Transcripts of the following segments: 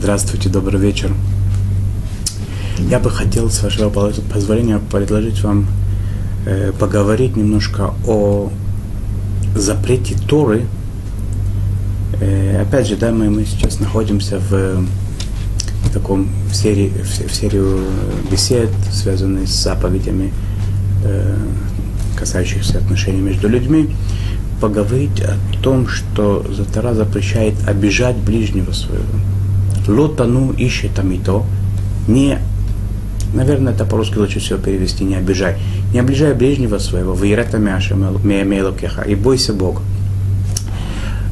Здравствуйте, добрый вечер. Я бы хотел, с вашего позволения, предложить вам э, поговорить немножко о запрете Торы. Э, опять же, да, мы, мы сейчас находимся в, в таком в серии, в, в серию бесед, связанных с заповедями, э, касающихся отношений между людьми поговорить о том, что Затара запрещает обижать ближнего своего. Лотану ищет там и то. Не, наверное, это по-русски лучше всего перевести, не обижай. Не обижай ближнего своего, вейрата мяша, и бойся Бога.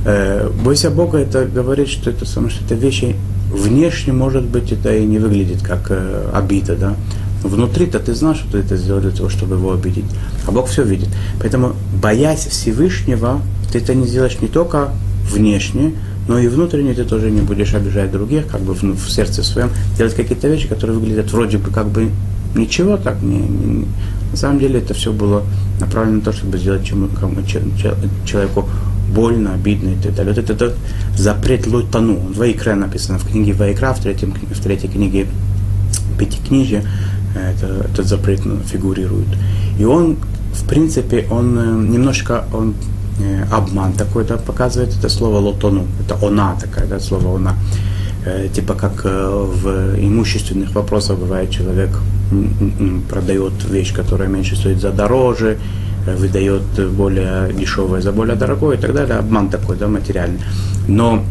Э, бойся Бога, это говорит, что это, что это вещи внешне, может быть, это и не выглядит как э, обида, да, Внутри-то ты знаешь, что ты это сделал для того, чтобы его обидеть. А Бог все видит. Поэтому, боясь Всевышнего, ты это не сделаешь не только внешне, но и внутренне ты тоже не будешь обижать других, как бы в, в сердце своем, делать какие-то вещи, которые выглядят вроде бы как бы ничего так. Не, не, на самом деле это все было направлено на то, чтобы сделать чему, кому, человеку больно, обидно и так далее. Вот это, это запрет лутану. В Вайкре написано в книге Вайкра, в, третьем, в третьей книге Пятикнижья, это, этот запрет фигурирует. И он, в принципе, он э, немножко он, э, обман такой да, показывает это слово лотону. Это она такая, да, слово она. Э, типа как в имущественных вопросах бывает человек продает вещь, которая меньше стоит за дороже, выдает более дешевое за более дорогое и так далее. Обман такой, да, материальный. Но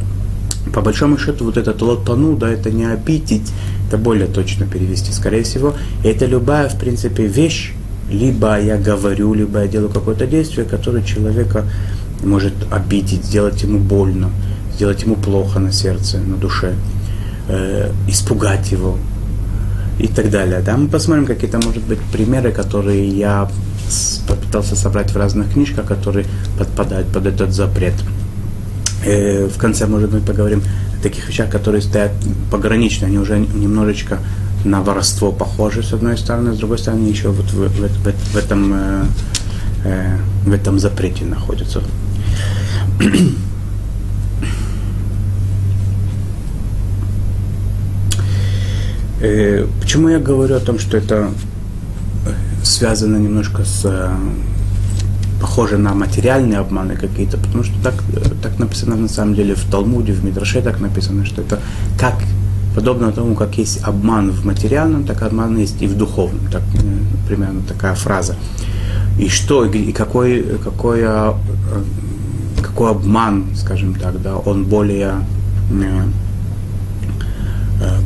по большому счету вот этот лотону, да, это не обидеть, это более точно перевести, скорее всего. это любая, в принципе, вещь, либо я говорю, либо я делаю какое-то действие, которое человека может обидеть, сделать ему больно, сделать ему плохо на сердце, на душе, э, испугать его и так далее. Да? Мы посмотрим какие-то, может быть, примеры, которые я попытался собрать в разных книжках, которые подпадают под этот запрет. Э, в конце, может быть, поговорим таких вещах, которые стоят погранично, они уже немножечко на воровство похожи, с одной стороны, с другой стороны, еще вот в, в, в, в, этом, э, э, в этом запрете находятся. э, почему я говорю о том, что это связано немножко с похоже на материальные обманы какие-то, потому что так, так написано на самом деле в Талмуде, в Мидраше так написано, что это как подобно тому, как есть обман в материальном, так обман есть и в духовном, так, э, примерно такая фраза. И что, и какой, какой, э, какой обман, скажем так, да, он более, э,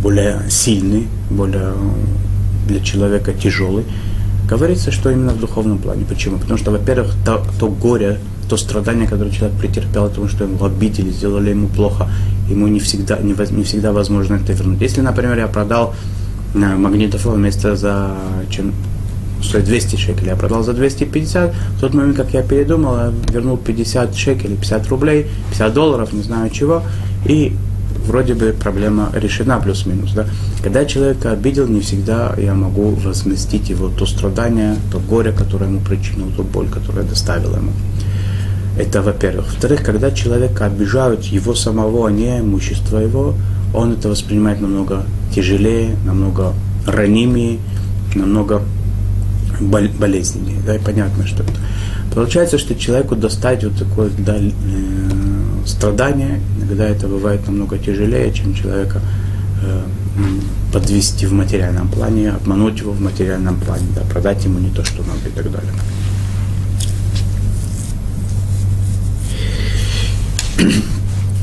более сильный, более для человека тяжелый, Говорится, что именно в духовном плане. Почему? Потому что, во-первых, то, то горе, то страдание, которое человек претерпел, потому что его обидели, сделали ему плохо, ему не всегда, не, не всегда возможно это вернуть. Если, например, я продал э, магнитофон вместо за чем стоит 200 шекелей, я продал за 250, в тот момент, как я передумал, я вернул 50 шекелей, 50 рублей, 50 долларов, не знаю чего, и вроде бы проблема решена плюс-минус. Да? Когда человека обидел, не всегда я могу возместить его то страдание, то горе, которое ему причинил, ту боль, которая доставила ему. Это во-первых. Во-вторых, когда человека обижают его самого, а не имущество его, он это воспринимает намного тяжелее, намного ранимее, намного болезненнее. Да, и понятно, что это. Получается, что человеку достать вот такое да, э, страдание, иногда это бывает намного тяжелее, чем человека э, подвести в материальном плане, обмануть его в материальном плане, да, продать ему не то, что надо и так далее.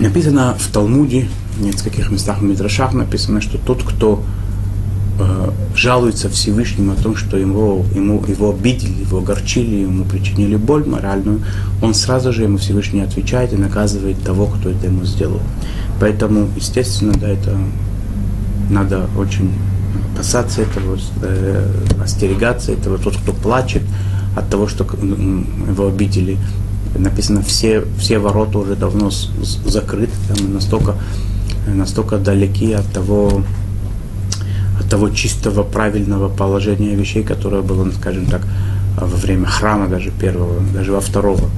Написано в Талмуде, в нескольких местах в Мидрашах написано, что тот, кто э, жалуется Всевышнему о том, что его, ему, его обидели, его огорчили, ему причинили боль моральную, он сразу же ему Всевышний отвечает и наказывает того, кто это ему сделал. Поэтому, естественно, да, это надо очень опасаться этого, э, остерегаться этого. Тот, кто плачет от того, что его обидели, написано, все, все ворота уже давно закрыты, там настолько, настолько далеки от того, от того чистого, правильного положения вещей, которое было, ну, скажем так, во время храма даже первого, даже во второго.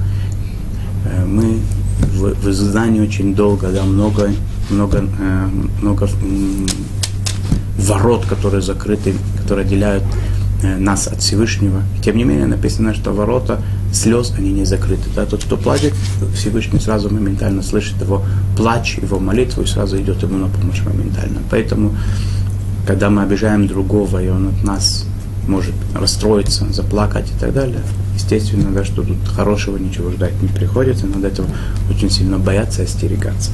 Э, мы в, в изгнании очень долго, да, много много, э, много ворот, которые закрыты, которые отделяют э, нас от Всевышнего. Тем не менее, написано, что ворота слез, они не закрыты. Да? Тот, кто плачет, Всевышний сразу моментально слышит его плач, его молитву и сразу идет ему на помощь моментально. Поэтому, когда мы обижаем другого, и он от нас может расстроиться, заплакать и так далее, естественно, да, что тут хорошего ничего ждать не приходится, надо этого очень сильно бояться и остерегаться.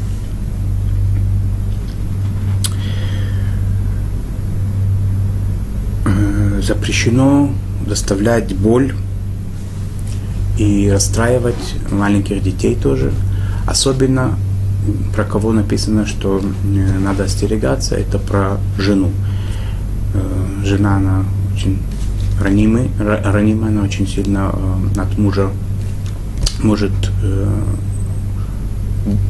Э, запрещено доставлять боль и расстраивать маленьких детей тоже. Особенно про кого написано, что э, надо остерегаться, это про жену. Э, жена, она очень ранимый, ранимая, она очень сильно э, от мужа может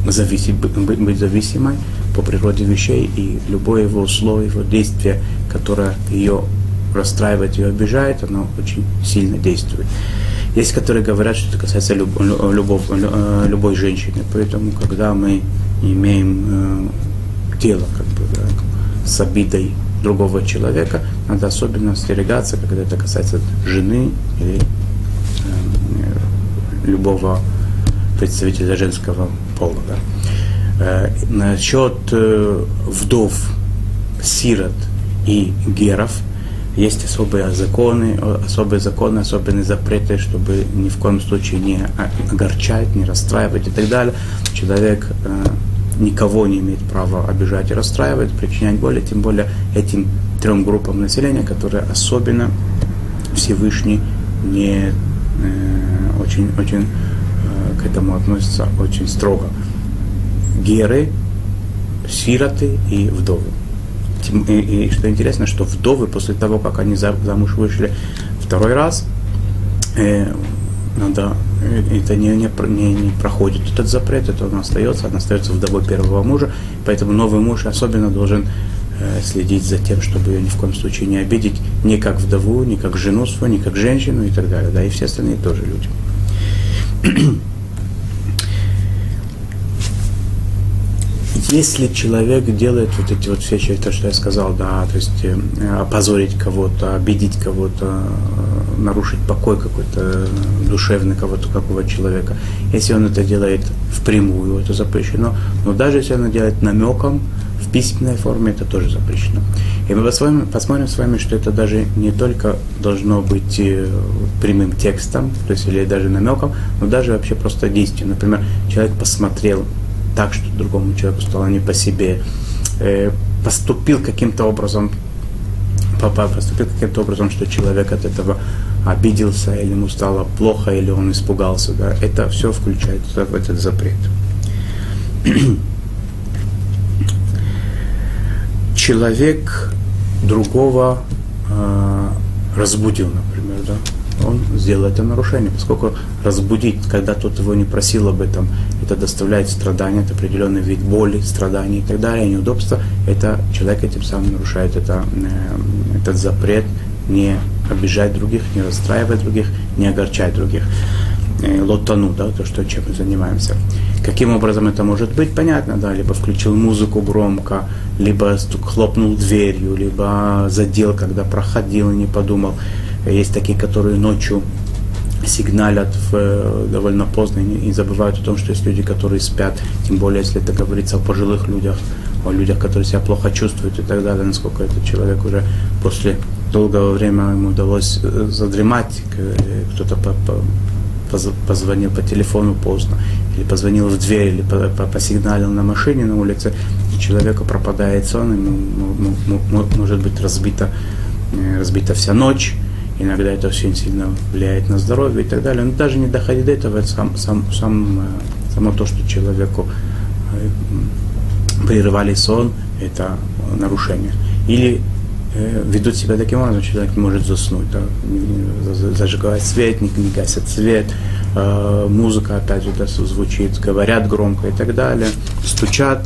зависеть, быть зависимой по природе вещей, и любое его слово, его действие, которое ее расстраивает, ее обижает, оно очень сильно действует. Есть, которые говорят, что это касается люб, любов, э, любой женщины, поэтому, когда мы имеем э, тело, как бы, да, с обидой другого человека, надо особенно остерегаться, когда это касается жены или э, любого представителя женского пола. Да. Э, насчет э, вдов, сирот и геров есть особые законы, особые законы, особенные запреты, чтобы ни в коем случае не огорчать, не расстраивать и так далее. Человек э, никого не имеет права обижать и расстраивать, причинять боль, тем более этим трем группам населения, которые особенно Всевышний не э, очень, очень э, к этому относятся очень строго. Геры, сироты и вдовы. И, что интересно, что вдовы после того, как они замуж вышли второй раз, э, надо это не, не, не, не проходит этот запрет, это он остается, она остается вдовой первого мужа, поэтому новый муж особенно должен э, следить за тем, чтобы ее ни в коем случае не обидеть, ни как вдову, ни как жену свою, ни как женщину и так далее, да, и все остальные тоже люди. Если человек делает вот эти вот вещи, то, что я сказал, да, то есть э, опозорить кого-то, обидеть кого-то, э, нарушить покой какой-то душевный кого-то, какого человека, если он это делает впрямую, это запрещено, но даже если он это делает намеком, в письменной форме это тоже запрещено. И мы посмотрим, посмотрим с вами, что это даже не только должно быть э, прямым текстом, то есть или даже намеком, но даже вообще просто действием. Например, человек посмотрел так, что другому человеку стало не по себе, э, поступил каким-то образом, поступил каким-то образом, что человек от этого обиделся, или ему стало плохо, или он испугался. Да, это все включается в этот запрет. Человек другого э, разбудил, например, да, он сделает это нарушение, поскольку разбудить, когда тот его не просил об этом, это доставляет страдания, это определенный вид боли, страданий и так далее, неудобства, это человек этим самым нарушает это, э, этот запрет не обижать других, не расстраивать других, не огорчать других. Э, лотану, да, то, что, чем мы занимаемся. Каким образом это может быть, понятно, да, либо включил музыку громко, либо хлопнул дверью, либо задел, когда проходил и не подумал. Есть такие, которые ночью сигналят в, э, довольно поздно и, и забывают о том, что есть люди, которые спят, тем более, если это говорится о пожилых людях, о людях, которые себя плохо чувствуют и так далее, насколько этот человек уже после долгого времени ему удалось э, задремать, кто-то по, по, позвонил по телефону поздно, или позвонил в дверь, или посигналил на машине на улице, человеку пропадает сон, ему может быть разбита, э, разбита вся ночь, иногда это очень сильно влияет на здоровье и так далее. Но даже не доходит до этого, это сам, сам, сам, э, само то, что человеку э, прерывали сон, это нарушение. Или э, ведут себя таким образом, что человек не может заснуть, да, зажигает свет, не, не гасит свет, музыка опять же да, звучит, говорят громко и так далее, стучат,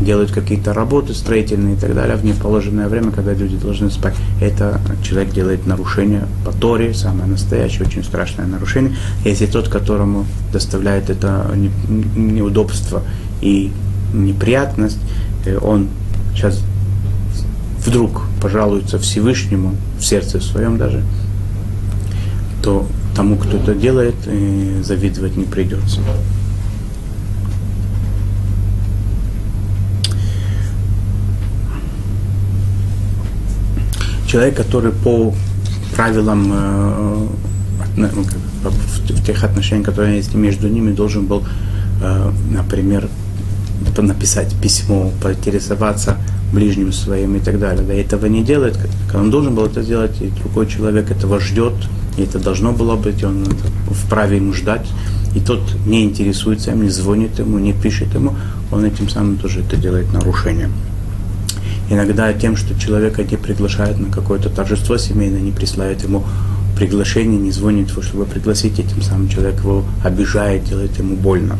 делают какие-то работы строительные и так далее в неположенное время, когда люди должны спать. Это человек делает нарушение по Торе, самое настоящее, очень страшное нарушение. Если тот, которому доставляет это неудобство и неприятность, он сейчас вдруг пожалуется Всевышнему в сердце своем даже, то тому, кто это делает, завидовать не придется. Человек, который по правилам э, ну, в тех отношениях, которые есть между ними, должен был, э, например, написать письмо, поинтересоваться ближним своим и так далее. Да, этого не делает, он должен был это сделать, и другой человек этого ждет, и это должно было быть, он вправе ему ждать, и тот не интересуется им, не звонит ему, не пишет ему, он этим самым тоже это делает нарушением. Иногда тем, что человека не приглашают на какое-то торжество семейное, не присылают ему приглашение, не звонит его, чтобы пригласить, этим самым человек его обижает, делает ему больно.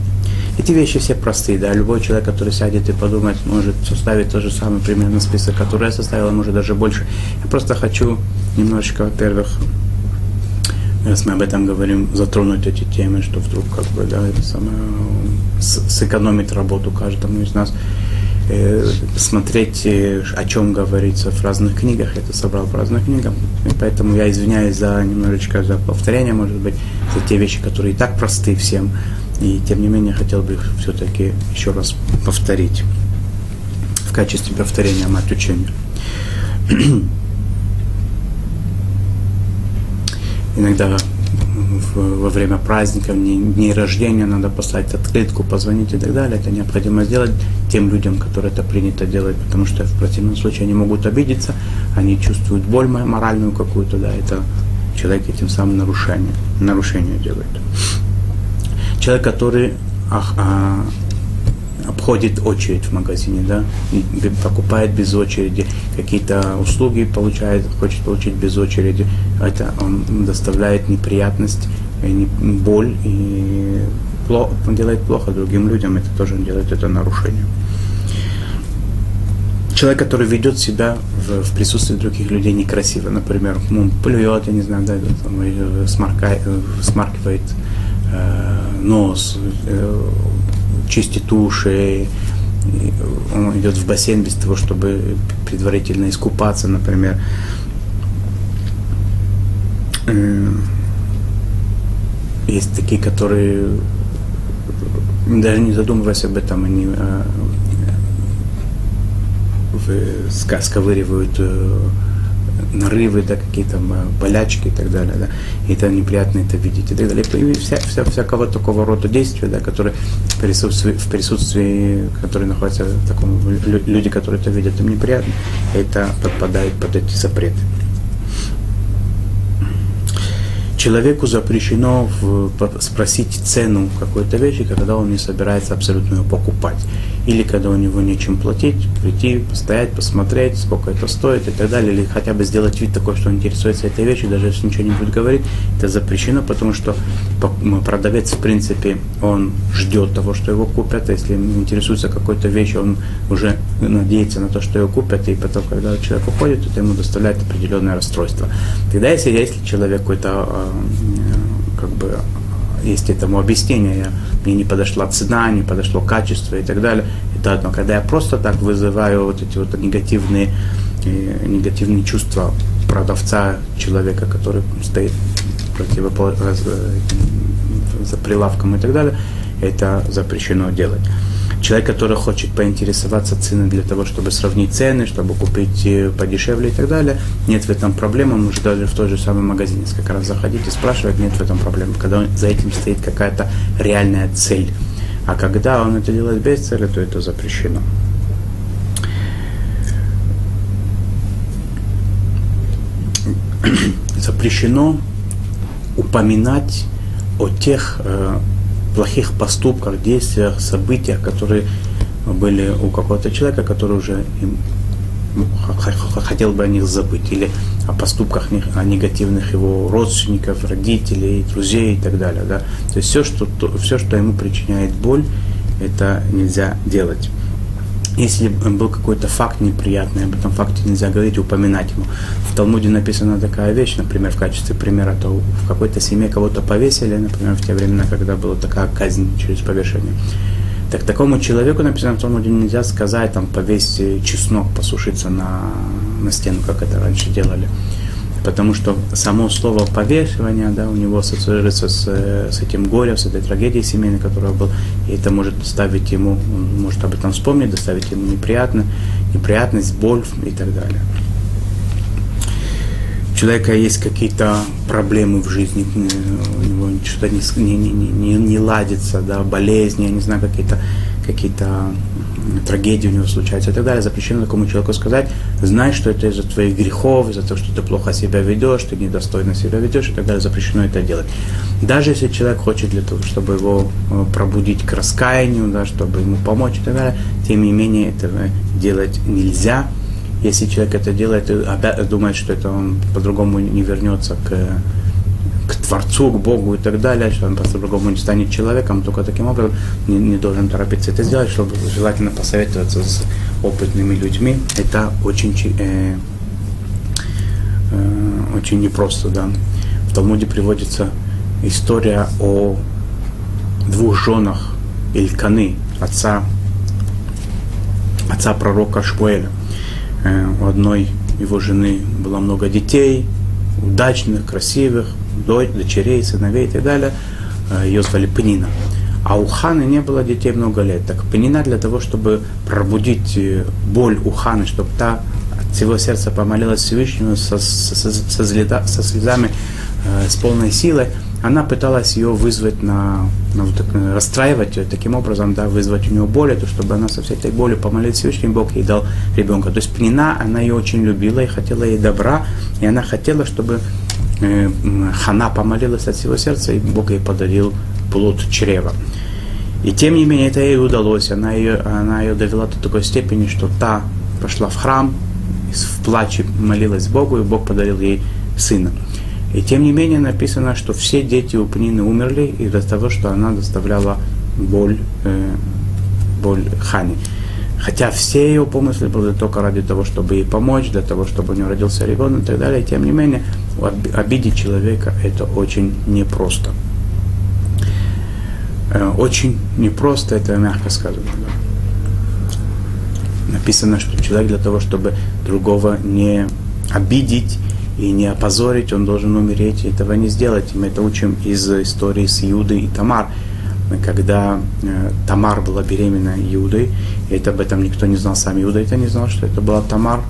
Эти вещи все простые, да, любой человек, который сядет и подумает, может составить тот же самый примерно список, который я составил, а может даже больше. Я просто хочу немножечко, во-первых, раз мы об этом говорим, затронуть эти темы, что вдруг как бы, да, это самое, сэкономить работу каждому из нас, смотреть, э, о чем говорится в разных книгах, это собрал в разных книгах, и поэтому я извиняюсь за немножечко за повторение, может быть, за те вещи, которые и так просты всем, и тем не менее хотел бы их все-таки еще раз повторить в качестве повторения мать учения. Иногда во время праздников, дней рождения надо послать открытку, позвонить и так далее. Это необходимо сделать тем людям, которые это принято делать, потому что в противном случае они могут обидеться, они чувствуют боль моральную какую-то, да, это человек этим самым нарушение, нарушение делает человек, который а, обходит очередь в магазине, да, покупает без очереди, какие-то услуги получает, хочет получить без очереди, это он доставляет неприятность, боль и плохо, он делает плохо другим людям, это тоже он делает это нарушение. Человек, который ведет себя в, в присутствии других людей некрасиво, например, ну, плюет, я не знаю, да, там, смаркает, смаркивает Э, нос, э, чистит уши, он идет в бассейн без того, чтобы предварительно искупаться, например. Э, есть такие, которые даже не задумываясь об этом, они сковыривают нарывы, да, какие-то болячки и так далее, да, и это неприятно это видеть и так далее. И вся, вся, всякого такого рода действия, да, которые присутствии, в присутствии, которые находятся в таком, люди, которые это видят, им неприятно, это подпадает под эти запреты. Человеку запрещено спросить цену какой-то вещи, когда он не собирается абсолютно ее покупать или когда у него нечем платить, прийти, постоять, посмотреть, сколько это стоит и так далее, или хотя бы сделать вид такой, что он интересуется этой вещью, даже если ничего не будет говорить, это запрещено, потому что продавец, в принципе, он ждет того, что его купят, а если интересуется какой-то вещью, он уже надеется на то, что его купят, и потом, когда человек уходит, это ему доставляет определенное расстройство. Тогда, если, если человек какой-то а, как бы есть этому объяснение, я, мне не подошла цена, не подошло качество и так далее. Это одно. Когда я просто так вызываю вот эти вот негативные, э, негативные чувства продавца, человека, который стоит противоположно за прилавком и так далее, это запрещено делать человек, который хочет поинтересоваться ценой для того, чтобы сравнить цены, чтобы купить э, подешевле и так далее, нет в этом проблемы, он может даже в тот же самый магазин несколько раз заходить и спрашивать, нет в этом проблемы, когда за этим стоит какая-то реальная цель. А когда он это делает без цели, то это запрещено. запрещено упоминать о тех э, плохих поступках, действиях, событиях, которые были у какого-то человека, который уже им хотел бы о них забыть, или о поступках о негативных его родственников, родителей, друзей и так далее. Да? То есть все что, все, что ему причиняет боль, это нельзя делать. Если был какой-то факт неприятный, об этом факте нельзя говорить, упоминать ему. В Талмуде написана такая вещь, например, в качестве примера, то в какой-то семье кого-то повесили, например, в те времена, когда была такая казнь через повешение, Так такому человеку написано в Талмуде нельзя сказать, там, повесь чеснок посушиться на, на стену, как это раньше делали. Потому что само слово повешивание, да, у него ассоциируется с, с этим горем, с этой трагедией семейной, которая была, и это может ставить ему, он может об этом вспомнить, доставить ему неприятно, неприятность, боль и так далее. Человека есть какие-то проблемы в жизни, э, у него что-то не, не, не, не ладится, да, болезни, я не знаю, какие-то какие-то трагедии у него случаются и так далее, запрещено такому человеку сказать, знай, что это из-за твоих грехов, из-за того, что ты плохо себя ведешь, ты недостойно себя ведешь и так далее, запрещено это делать. Даже если человек хочет для того, чтобы его э, пробудить к раскаянию, да, чтобы ему помочь и так далее, тем не менее этого делать нельзя, если человек это делает и думает, что это он по-другому не вернется к, к Творцу, к Богу и так далее, что он по-другому не станет человеком, только таким образом не, не должен торопиться это сделать, чтобы желательно посоветоваться с опытными людьми. Это очень, э, э, очень непросто. Да. В Талмуде приводится история о двух женах Ильканы, отца, отца пророка Шмуэля. Э, у одной его жены было много детей, удачных, красивых, дочерей, сыновей и так далее. Э, Ее звали Пенина. А у Ханы не было детей много лет. Так Пенина для того, чтобы пробудить э, боль у Ханы, чтобы та от всего сердца помолилась Всевышнему со, со, со, со слезами, с полной силой, она пыталась ее вызвать на, на вот так, расстраивать ее, таким образом, да, вызвать у нее боль, то, чтобы она со всей этой болью помолилась Всевышний Бог ей дал ребенка. То есть Пнина, она ее очень любила и хотела ей добра, и она хотела, чтобы э, Хана помолилась от всего сердца, и Бог ей подарил плод чрева. И тем не менее это ей удалось, она ее, она ее довела до такой степени, что та пошла в храм, в плаче молилась Богу, и Бог подарил ей сына. И тем не менее написано, что все дети у Пнины умерли из-за того, что она доставляла боль, э, боль Хани. Хотя все ее помыслы были только ради того, чтобы ей помочь, для того, чтобы у нее родился ребенок и так далее. Тем не менее, обидеть человека это очень непросто. Э, очень непросто, это мягко сказано. Написано, что человек для того, чтобы другого не обидеть, и не опозорить, он должен умереть, и этого не сделать. И мы это учим из истории с Иудой и Тамар. Когда э, Тамар была беременна Иудой, и это об этом никто не знал, сам Иуда это не знал, что это была Тамар,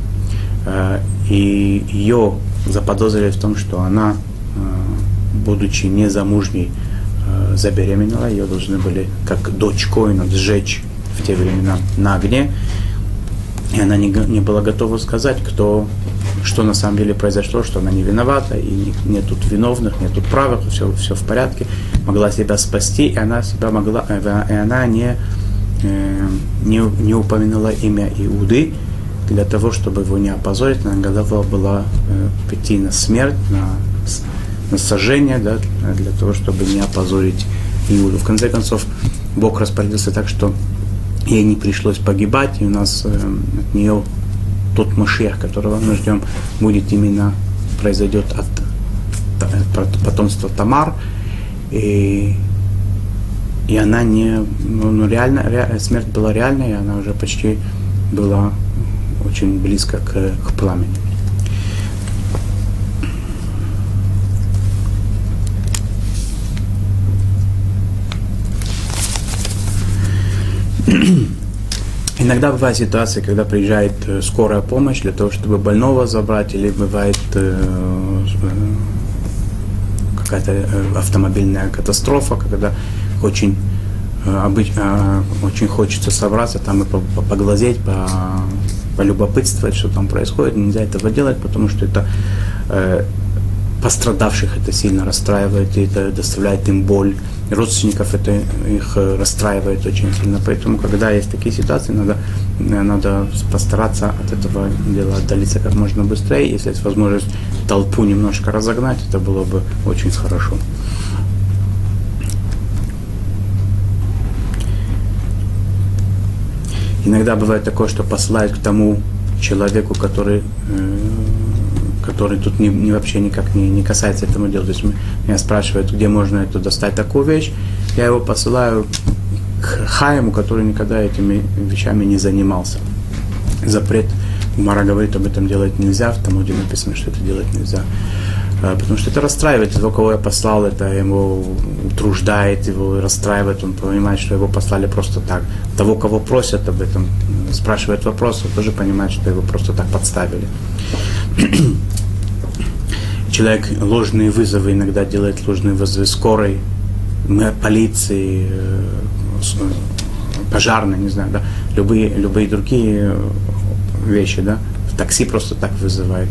э, и ее заподозрили в том, что она, э, будучи незамужней, забеременела, ее должны были, как дочь Коина, сжечь в те времена на огне, и она не, не была готова сказать, кто что на самом деле произошло, что она не виновата, и нет тут виновных, нет тут правых, все, все в порядке, могла себя спасти, и она себя могла, э, и она не, э, не, не упомянула имя Иуды, для того, чтобы его не опозорить, она готова была э, пойти на смерть, на, на сожжение, да, для того, чтобы не опозорить Иуду. В конце концов, Бог распорядился так, что ей не пришлось погибать, и у нас от нее тот Машех, которого мы ждем, будет именно, произойдет от потомства Тамар, и, и она не, ну, ну реально, ре, смерть была реальной, и она уже почти была очень близко к, к пламени. Иногда бывает ситуация, когда приезжает э, скорая помощь для того, чтобы больного забрать, или бывает э какая-то э, автомобильная катастрофа, когда очень, э, обыч, э, очень хочется собраться там и поглазеть, по, полюбопытствовать, что там происходит. Нельзя этого делать, потому что это пострадавших это сильно расстраивает, и это доставляет им боль. Родственников это их расстраивает очень сильно. Поэтому, когда есть такие ситуации, надо, надо постараться от этого дела отдалиться как можно быстрее. Если есть возможность толпу немножко разогнать, это было бы очень хорошо. Иногда бывает такое, что посылают к тому человеку, который э, который тут не, не вообще никак не, не касается этому дела. То есть меня спрашивают, где можно это достать такую вещь, я его посылаю к Хаиму, который никогда этими вещами не занимался. Запрет Мара говорит, об этом делать нельзя, в Талмуде написано, что это делать нельзя. А, потому что это расстраивает того, кого я послал, это его утруждает, его расстраивает, он понимает, что его послали просто так. Того, кого просят об этом, спрашивает вопрос, он тоже понимает, что его просто так подставили. Человек ложные вызовы иногда делает ложные вызовы скорой, полиции, э, пожарной, не знаю, да, любые, любые другие вещи, да, в такси просто так вызывает.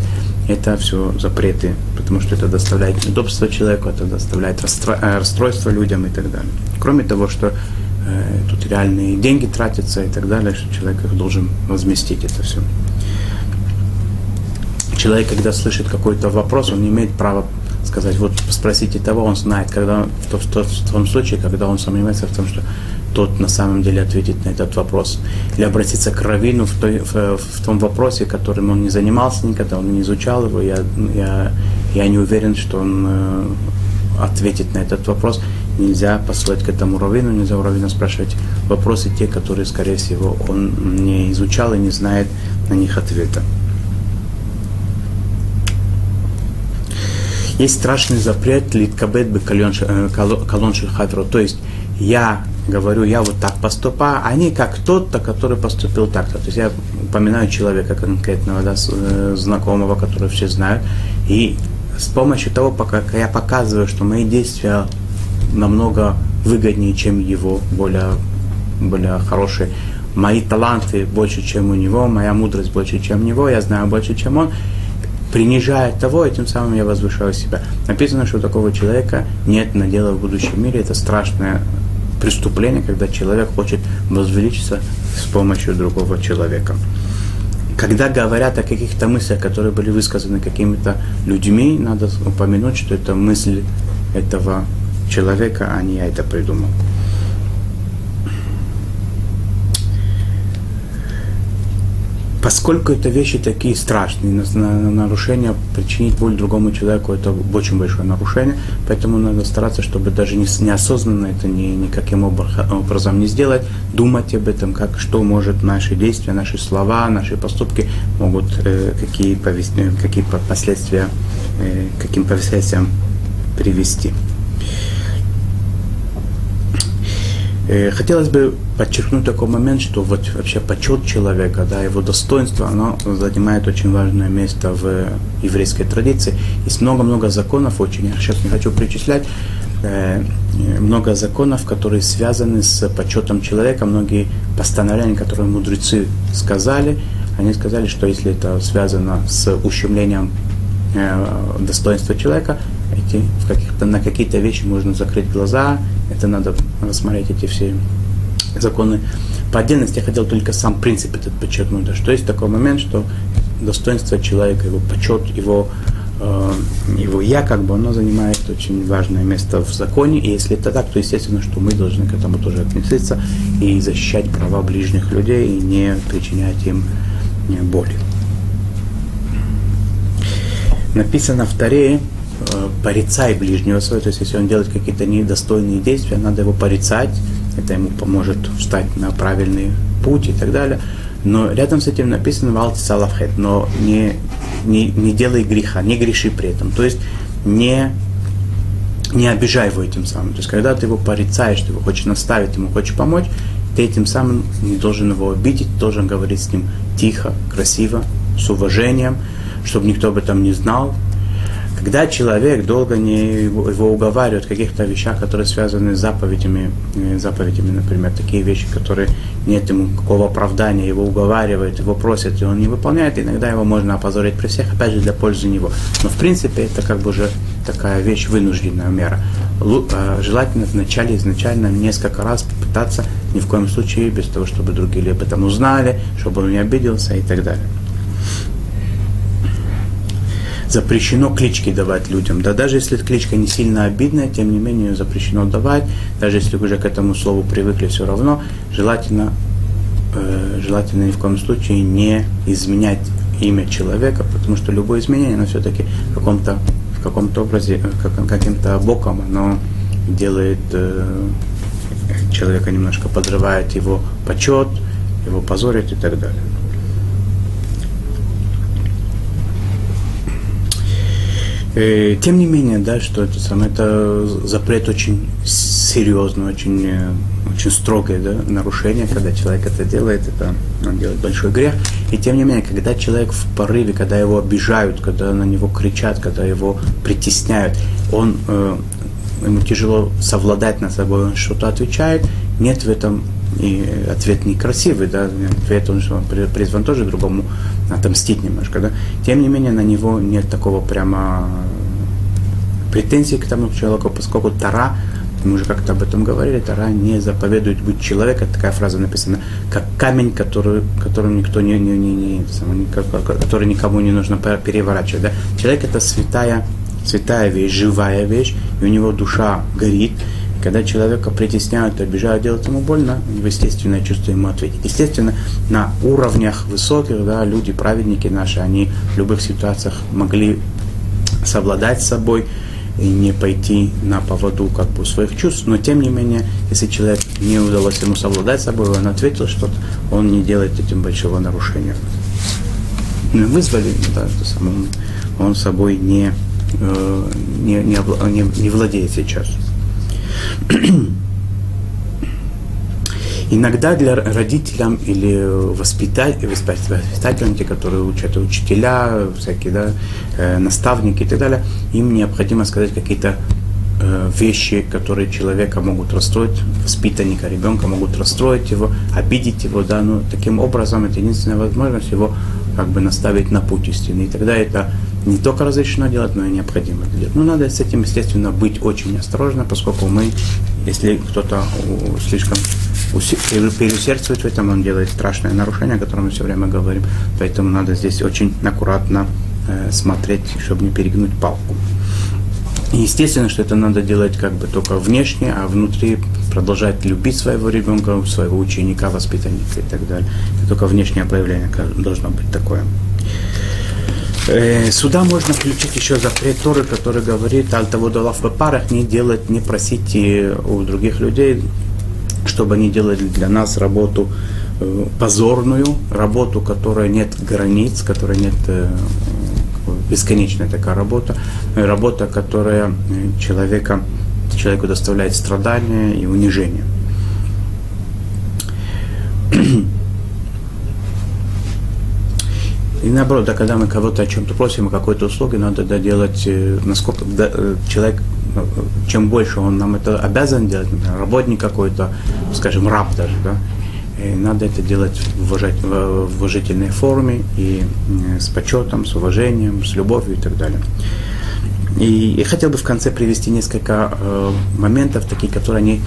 Это все запреты, потому что это доставляет неудобство человеку, это доставляет э, расстройство людям и так далее. Кроме того, что э, тут реальные деньги тратятся и так далее, что человек их должен возместить это все. Человек, когда слышит какой-то вопрос, он не имеет права сказать, вот спросите того, он знает, когда, в, в, в, в том случае, когда он сомневается в том, что тот на самом деле ответит на этот вопрос. Или обратиться к Равину в, той, в, в том вопросе, которым он не занимался никогда, он не изучал его. Я, я, я не уверен, что он э, ответит на этот вопрос. Нельзя послать к этому Равину, нельзя у Равина спрашивать вопросы, те, которые, скорее всего, он не изучал и не знает на них ответа. Есть страшный запрет литкабет бы колон шельхавро, то есть я говорю, я вот так поступаю, они как тот-то, который поступил так-то. То есть я упоминаю человека конкретного, да, э, знакомого, которого все знают, и с помощью того, пока я показываю, что мои действия намного выгоднее, чем его, более, более хорошие, мои таланты больше, чем у него, моя мудрость больше, чем у него, я знаю больше, чем он, принижая того, и тем самым я возвышаю себя. Написано, что у такого человека нет надела в будущем мире, это страшное преступление, когда человек хочет возвеличиться с помощью другого человека. Когда говорят о каких-то мыслях, которые были высказаны какими-то людьми, надо упомянуть, что это мысль этого человека, а не я это придумал. Поскольку это вещи такие страшные, нарушение, причинить боль другому человеку, это очень большое нарушение, поэтому надо стараться, чтобы даже не, неосознанно это ни, никаким образом не сделать, думать об этом, как, что может наши действия, наши слова, наши поступки могут, э, какие, повести, какие последствия, э, каким последствиям привести. Э, хотелось бы подчеркнуть такой момент, что вот вообще почет человека, да, его достоинство, оно занимает очень важное место в еврейской традиции. Есть много-много законов, очень, я сейчас не хочу перечислять, э, много законов, которые связаны с почетом человека, многие постановления, которые мудрецы сказали, они сказали, что если это связано с ущемлением э, достоинства человека, эти, в каких-то, на какие-то вещи можно закрыть глаза, это надо рассмотреть эти все законы. По отдельности я хотел только сам принцип этот подчеркнуть, да, что есть такой момент, что достоинство человека, его почет, его, э, его я, как бы, оно занимает очень важное место в законе, и если это так, то естественно, что мы должны к этому тоже относиться и защищать права ближних людей и не причинять им боли. Написано в Таре, Э, порицай ближнего своего, то есть если он делает какие-то недостойные действия, надо его порицать, это ему поможет встать на правильный путь и так далее. Но рядом с этим написано «Валти салавхет», но не, не, не делай греха, не греши при этом. То есть не, не обижай его этим самым. То есть когда ты его порицаешь, ты его хочешь наставить, ему хочешь помочь, ты этим самым не должен его обидеть, должен говорить с ним тихо, красиво, с уважением, чтобы никто об этом не знал, когда человек долго не его уговаривает в каких-то вещах, которые связаны с заповедями, э, заповедями, например, такие вещи, которые нет ему какого оправдания, его уговаривают, его просят, и он не выполняет, иногда его можно опозорить при всех, опять же, для пользы него. Но в принципе это как бы уже такая вещь, вынужденная мера. Э, желательно вначале изначально несколько раз попытаться, ни в коем случае без того, чтобы другие об этом узнали, чтобы он не обиделся и так далее запрещено клички давать людям. Да даже если кличка не сильно обидная, тем не менее ее запрещено давать. Даже если уже к этому слову привыкли, все равно желательно, э, желательно ни в коем случае не изменять имя человека, потому что любое изменение, оно все-таки в каком-то в каком-то образе, э, как, каким-то боком, оно делает, э, человека немножко подрывает его почет, его позорит и так далее. Э, тем не менее, да, что это самое, это запрет очень серьезный, очень, э, очень строгое да, нарушение, когда человек это делает, это он делает большой грех. И тем не менее, когда человек в порыве, когда его обижают, когда на него кричат, когда его притесняют, он, э, ему тяжело совладать над собой, он что-то отвечает, нет в этом и ответ некрасивый, да, ответ он что, призван тоже другому отомстить немножко, да. Тем не менее, на него нет такого прямо претензий к тому человеку, поскольку Тара, мы уже как-то об этом говорили, Тара не заповедует быть человеком, такая фраза написана, как камень, который, которым никто не, не, не, не, который никому не нужно переворачивать. Да? Человек это святая, святая вещь, живая вещь, и у него душа горит, когда человека притесняют, обижают, делают ему больно, естественное чувство ему ответить. Естественно, на уровнях высоких, да, люди, праведники наши, они в любых ситуациях могли совладать с собой и не пойти на поводу как бы своих чувств, но тем не менее, если человек не удалось ему совладать с собой, он ответил что-то, он не делает этим большого нарушения. Вызвали, да, это самое, он собой не, э, не, не, не владеет сейчас. Иногда для родителям или воспитателям, воспитателям, те, которые учат, учителя, всякие да, э, наставники и так далее, им необходимо сказать какие-то э, вещи, которые человека могут расстроить, воспитанника, ребенка могут расстроить его, обидеть его, да, но таким образом это единственная возможность его как бы наставить на путь истины. И тогда это не только разрешено делать, но и необходимо делать. Но надо с этим, естественно, быть очень осторожно, поскольку мы, если кто-то слишком переусердствует в этом, он делает страшное нарушение, о котором мы все время говорим. Поэтому надо здесь очень аккуратно э, смотреть, чтобы не перегнуть палку. Естественно, что это надо делать как бы только внешне, а внутри продолжать любить своего ребенка, своего ученика, воспитанника и так далее. Это только внешнее проявление должно быть такое. Э, сюда можно включить еще запрет Торы, который говорит «Аль того долав парах» не делать, не просите у других людей, чтобы они делали для нас работу э, позорную, работу, которая нет границ, которая нет э, бесконечная такая работа, работа, которая человека, человеку доставляет страдания и унижение. И наоборот, да, когда мы кого-то о чем-то просим, о какой-то услуге, надо да, делать, э, насколько да, э, человек, ну, чем больше он нам это обязан делать, например, работник какой-то, скажем, раб даже, да, и надо это делать в, уважительной форме и э, с почетом, с уважением, с любовью и так далее. И я хотел бы в конце привести несколько э, моментов, такие, которые они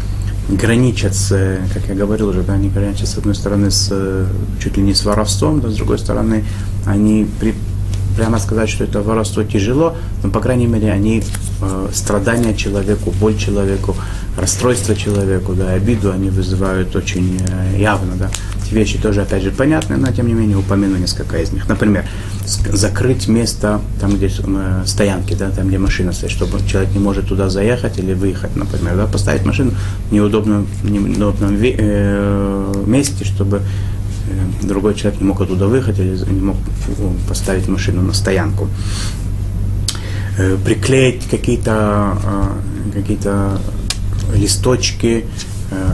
граничат с, как я говорил уже, да, они граничат с одной стороны с чуть ли не с воровством, но с другой стороны они при, прямо сказать, что это воровство тяжело, но, по крайней мере, они э, страдания человеку, боль человеку, расстройство человеку, да, обиду они вызывают очень э, явно, да. Эти вещи тоже, опять же, понятны, но, тем не менее, упомяну несколько из них. Например, закрыть место там, где э, стоянки, да, там, где машина стоит, чтобы человек не может туда заехать или выехать, например, да, поставить машину в неудобном, неудобном э, месте, чтобы Э, другой человек не мог оттуда выехать или не мог поставить машину на стоянку. Э, приклеить какие-то э, какие листочки,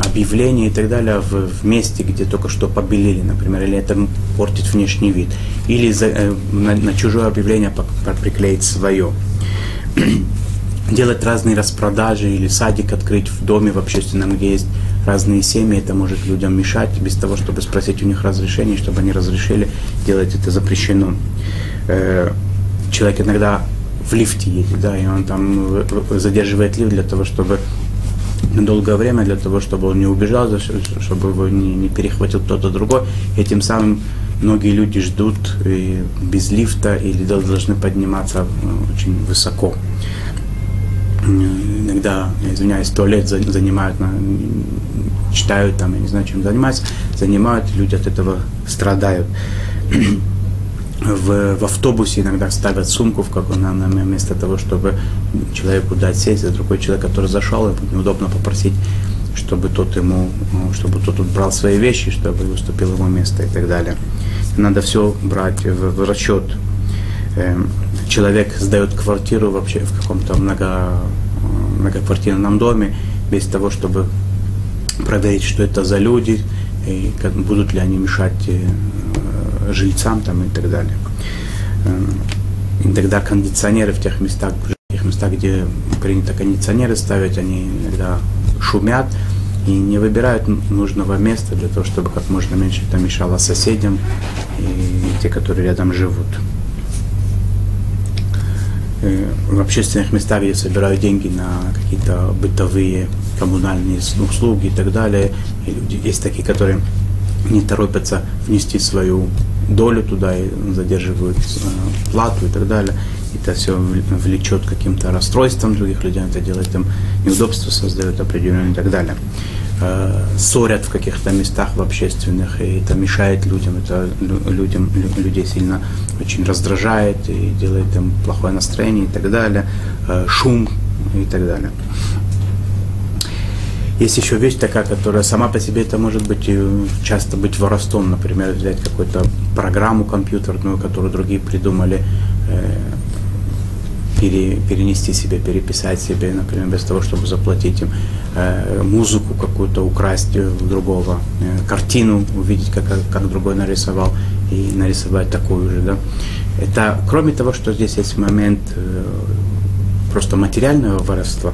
объявления и так далее в, в месте, где только что побелили, например, или это портит внешний вид. Или за, на, на чужое объявление приклеить свое делать разные распродажи или садик открыть в доме в общественном, где есть разные семьи, это может людям мешать, без того, чтобы спросить у них разрешение, чтобы они разрешили, делать это запрещено. Э, человек иногда в лифте едет, да, и он там задерживает лифт для того, чтобы долгое время, для того, чтобы он не убежал, чтобы его не, не перехватил кто-то другой, и тем самым многие люди ждут без лифта или должны подниматься э, очень высоко иногда, извиняюсь, туалет занимают, читают там, я не знаю, чем занимаются, занимают, люди от этого страдают. В, в автобусе иногда ставят сумку в как на, на вместо того, чтобы человеку дать сесть, а другой человек, который зашел, ему неудобно попросить чтобы тот ему, чтобы тот брал свои вещи, чтобы уступил ему место и так далее. Надо все брать в, в расчет. Эм, человек сдает квартиру вообще в каком-то много, многоквартирном доме без того, чтобы проверить, что это за люди, и как, будут ли они мешать э, жильцам там, и так далее. Эм, и тогда кондиционеры в тех местах, в тех местах, где принято кондиционеры ставить, они иногда шумят и не выбирают нужного места для того, чтобы как можно меньше это мешало соседям и те, которые рядом живут. Э, в общественных местах, где собирают деньги на какие-то бытовые коммунальные услуги и так далее. И люди есть такие, которые не торопятся внести свою долю туда и задерживают э, плату и так далее. Это все влечет каким-то расстройством других людей, это делает им неудобства, создает определенные и так далее. Э, ссорят в каких-то местах в общественных, и это мешает людям, это людям, людей сильно очень раздражает и делает им плохое настроение и так далее, э, шум и так далее. Есть еще вещь такая, которая сама по себе это может быть часто быть воровством, например, взять какую-то программу компьютерную, которую другие придумали, э, пере, перенести себе, переписать себе, например, без того, чтобы заплатить им э, музыку какую-то, украсть у другого, э, картину увидеть, как, как другой нарисовал, и нарисовать такую же. Да? Это, кроме того, что здесь есть момент э, просто материального воровства,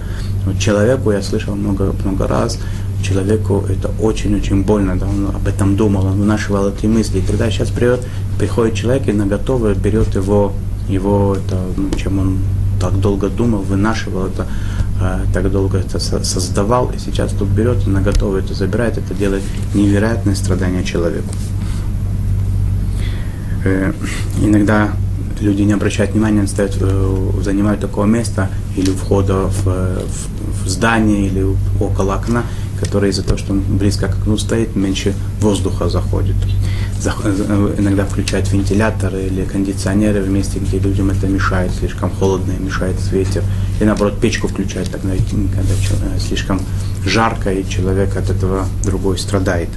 человеку, я слышал много, много раз, человеку это очень-очень больно, да, он об этом думал, он вынашивал эти мысли. И тогда сейчас придет, приходит человек и на готовое берет его, его это, ну, чем он так долго думал, вынашивал это, э, так долго это создавал, и сейчас тут берет и на готовое это забирает, это делает невероятное страдание человеку. Э, иногда люди не обращают внимания, стоят, э, занимают такое место или входа в, в, в здание, или около окна, которое из-за того, что он близко к окну стоит, меньше воздуха заходит. Э, иногда включают вентиляторы или кондиционеры в месте, где людям это мешает, слишком холодно и мешает ветер. И наоборот, печку включают, тогда, когда э, слишком жарко, и человек от этого другой страдает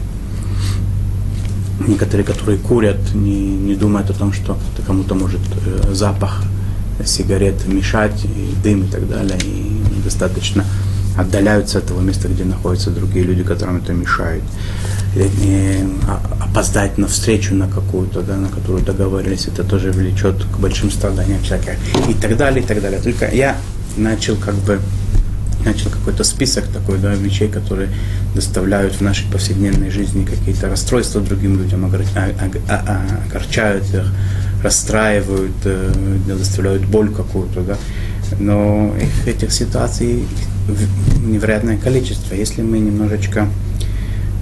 некоторые, которые курят, не, не думают о том, что кому-то может э, запах сигарет мешать, и дым и так далее, и достаточно отдаляются от того места, где находятся другие люди, которым это мешает. Или, а, опоздать на встречу на какую-то, да, на которую договорились, это тоже влечет к большим страданиям всякое. И так далее, и так далее. Только я начал как бы начал какой-то список такой, да, вещей, которые доставляют в нашей повседневной жизни какие-то расстройства другим людям, а, а, огорчают их, расстраивают, э, доставляют боль какую-то, да. Но их, этих ситуаций невероятное количество. Если мы немножечко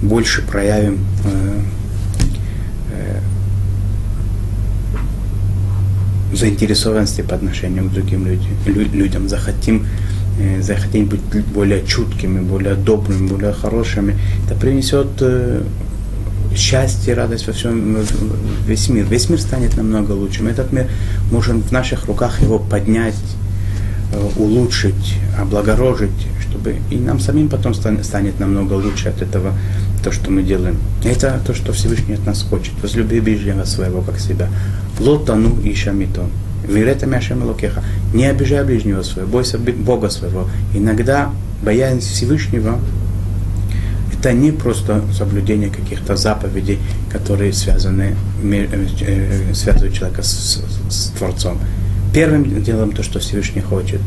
больше проявим э, э, заинтересованности по отношению к другим людям, людям захотим захотим быть более чуткими, более добрыми, более хорошими, это принесет э, счастье, радость во всем, весь мир. Весь мир станет намного лучше. Мы этот мир можем в наших руках его поднять, э, улучшить, облагорожить, чтобы и нам самим потом станет намного лучше от этого, то, что мы делаем. Это то, что Всевышний от нас хочет. Возлюби ближнего своего, как себя. Лотану и шамито. Вирета Мяшем Лукеха. Не обижай ближнего своего, бойся Бога своего. Иногда боязнь Всевышнего это не просто соблюдение каких-то заповедей, которые связаны, э, связывают человека с, с Творцом. Первым делом то, что Всевышний хочет.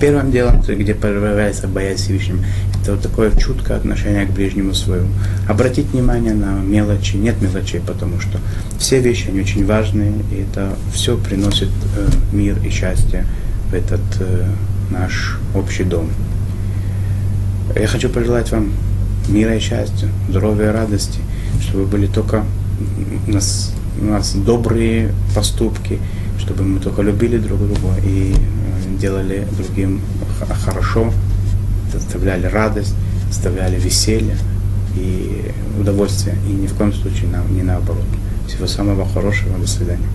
Первым делом, где проявляется боязнь Всевышнего, это вот такое чуткое отношение к ближнему своему. Обратить внимание на мелочи, нет мелочей, потому что все вещи, они очень важные, и это все приносит э, мир и счастье в этот э, наш общий дом. Я хочу пожелать вам мира и счастья, здоровья и радости, чтобы были только у нас, у нас добрые поступки, чтобы мы только любили друг друга и делали другим хорошо, доставляли радость, доставляли веселье и удовольствие, и ни в коем случае не наоборот. Всего самого хорошего, до свидания.